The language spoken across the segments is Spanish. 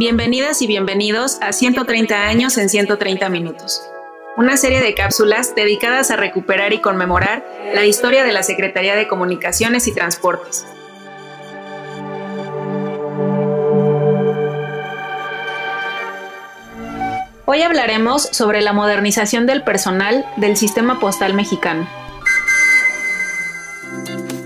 Bienvenidas y bienvenidos a 130 años en 130 minutos, una serie de cápsulas dedicadas a recuperar y conmemorar la historia de la Secretaría de Comunicaciones y Transportes. Hoy hablaremos sobre la modernización del personal del sistema postal mexicano.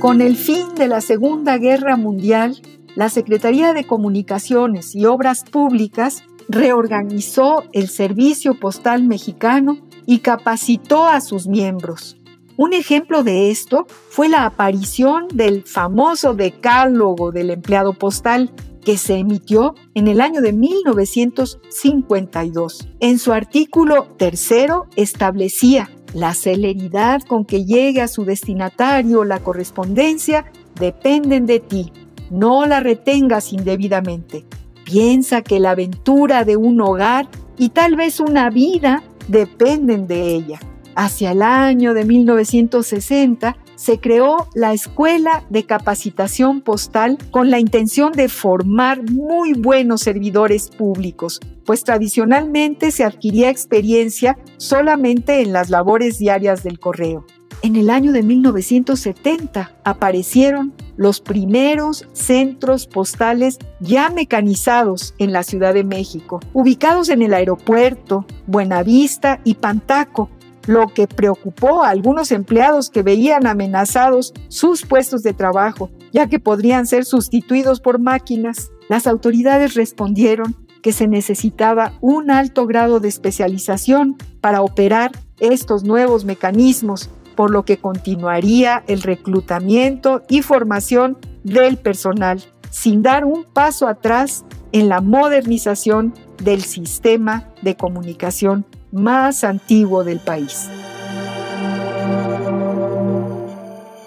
Con el fin de la Segunda Guerra Mundial, la Secretaría de Comunicaciones y Obras Públicas reorganizó el Servicio Postal Mexicano y capacitó a sus miembros. Un ejemplo de esto fue la aparición del famoso decálogo del empleado postal que se emitió en el año de 1952. En su artículo tercero establecía la celeridad con que llegue a su destinatario la correspondencia dependen de ti no la retengas indebidamente. Piensa que la aventura de un hogar y tal vez una vida dependen de ella. Hacia el año de 1960 se creó la Escuela de Capacitación Postal con la intención de formar muy buenos servidores públicos, pues tradicionalmente se adquiría experiencia solamente en las labores diarias del correo. En el año de 1970 aparecieron los primeros centros postales ya mecanizados en la Ciudad de México, ubicados en el aeropuerto, Buenavista y Pantaco, lo que preocupó a algunos empleados que veían amenazados sus puestos de trabajo, ya que podrían ser sustituidos por máquinas. Las autoridades respondieron que se necesitaba un alto grado de especialización para operar estos nuevos mecanismos por lo que continuaría el reclutamiento y formación del personal, sin dar un paso atrás en la modernización del sistema de comunicación más antiguo del país.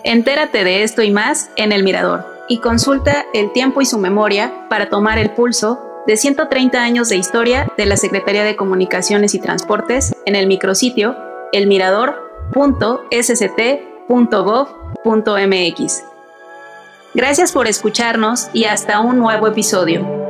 Entérate de esto y más en El Mirador y consulta el tiempo y su memoria para tomar el pulso de 130 años de historia de la Secretaría de Comunicaciones y Transportes en el micrositio El Mirador .sct.gov.mx. Gracias por escucharnos y hasta un nuevo episodio.